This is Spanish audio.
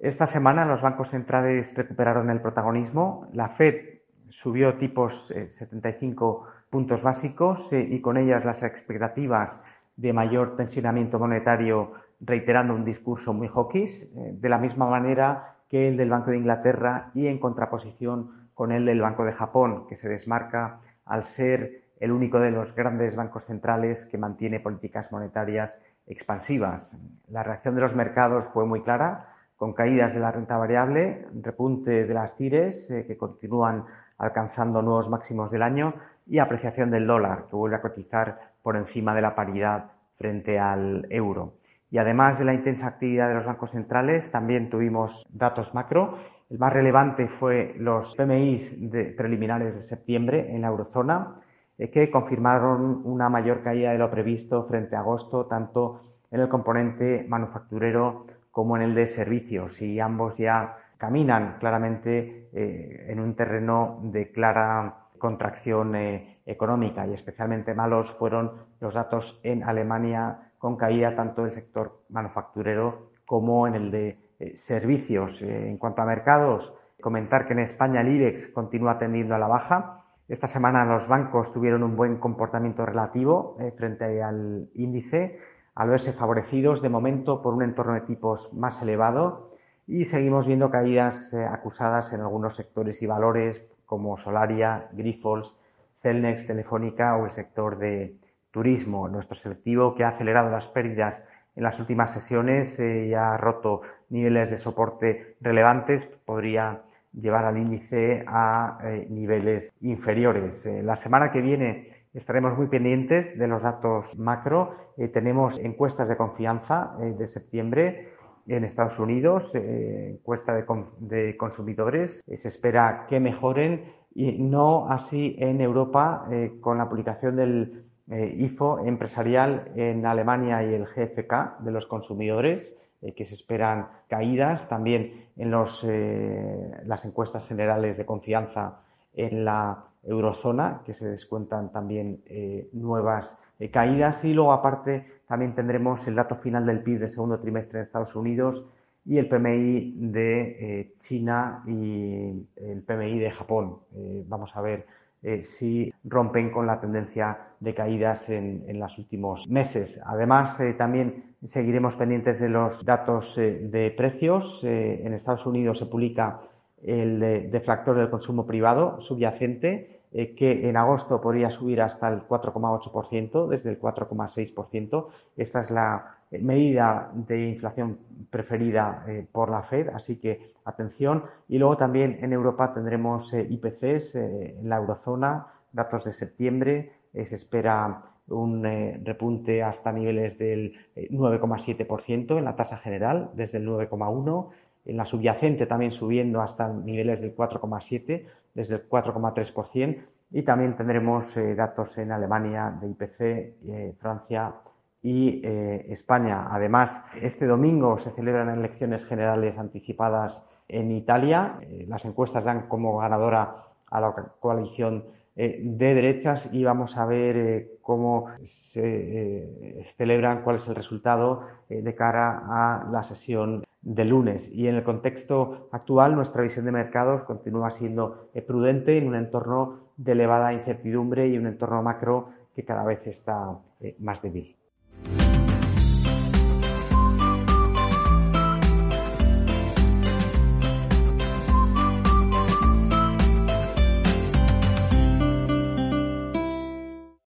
Esta semana los bancos centrales recuperaron el protagonismo. La Fed subió tipos 75 eh, puntos básicos eh, y con ellas las expectativas de mayor tensionamiento monetario, reiterando un discurso muy hawkish, eh, de la misma manera que el del Banco de Inglaterra y en contraposición con el del Banco de Japón, que se desmarca al ser el único de los grandes bancos centrales que mantiene políticas monetarias expansivas. La reacción de los mercados fue muy clara con caídas de la renta variable, repunte de las tires eh, que continúan alcanzando nuevos máximos del año y apreciación del dólar que vuelve a cotizar por encima de la paridad frente al euro. Y además de la intensa actividad de los bancos centrales, también tuvimos datos macro. El más relevante fue los PMIs preliminares de septiembre en la eurozona, eh, que confirmaron una mayor caída de lo previsto frente a agosto, tanto en el componente manufacturero como en el de servicios y ambos ya caminan claramente eh, en un terreno de clara contracción eh, económica y especialmente malos fueron los datos en Alemania con caída tanto del sector manufacturero como en el de eh, servicios. en cuanto a mercados, comentar que en España el IBEX continúa tendiendo a la baja. Esta semana los bancos tuvieron un buen comportamiento relativo frente al índice al verse favorecidos de momento por un entorno de tipos más elevado y seguimos viendo caídas eh, acusadas en algunos sectores y valores como Solaria, Grifols, Celnex, Telefónica o el sector de turismo. Nuestro selectivo que ha acelerado las pérdidas en las últimas sesiones eh, y ha roto niveles de soporte relevantes, podría llevar al índice a eh, niveles inferiores. la semana que viene Estaremos muy pendientes de los datos macro. Eh, tenemos encuestas de confianza eh, de septiembre en Estados Unidos, eh, encuesta de, consumidores. se espera que mejoren y no así en Europa con la publicación del IFO empresarial en Alemania y el GFK de los consumidores que se esperan caídas, también en los, las encuestas generales de confianza en la eurozona, que se descuentan también eh, nuevas eh, caídas y luego aparte también tendremos el dato final del PIB del segundo trimestre en Estados Unidos y el PMI de eh, China y el PMI de Japón. vamos a ver si rompen con la tendencia de caídas en, en los últimos meses. Además, también seguiremos pendientes de los datos de precios. en Estados Unidos se publica el deflactor del consumo privado subyacente, eh, que en agosto podría subir hasta el 4,8%, desde el 4,6%. Esta es la eh, medida de inflación preferida eh, por la Fed, así que atención. Y luego también en Europa tendremos IPCs en la eurozona, datos de septiembre, se espera un repunte hasta niveles del 9,7% en la tasa general, desde el 9,1% en la subyacente también subiendo hasta niveles del 4,7, desde el 4,3%, y también tendremos eh, datos en Alemania de IPC, eh, Francia y eh, España. Además, este domingo se celebran elecciones generales anticipadas en Italia. las encuestas dan como ganadora a la coalición de derechas y vamos a ver cómo se celebran, cuál es el resultado de cara a la sesión de lunes. Y en el contexto actual, nuestra visión de mercados continúa siendo eh, prudente en un entorno de elevada incertidumbre y un entorno macro que cada vez está eh, más débil.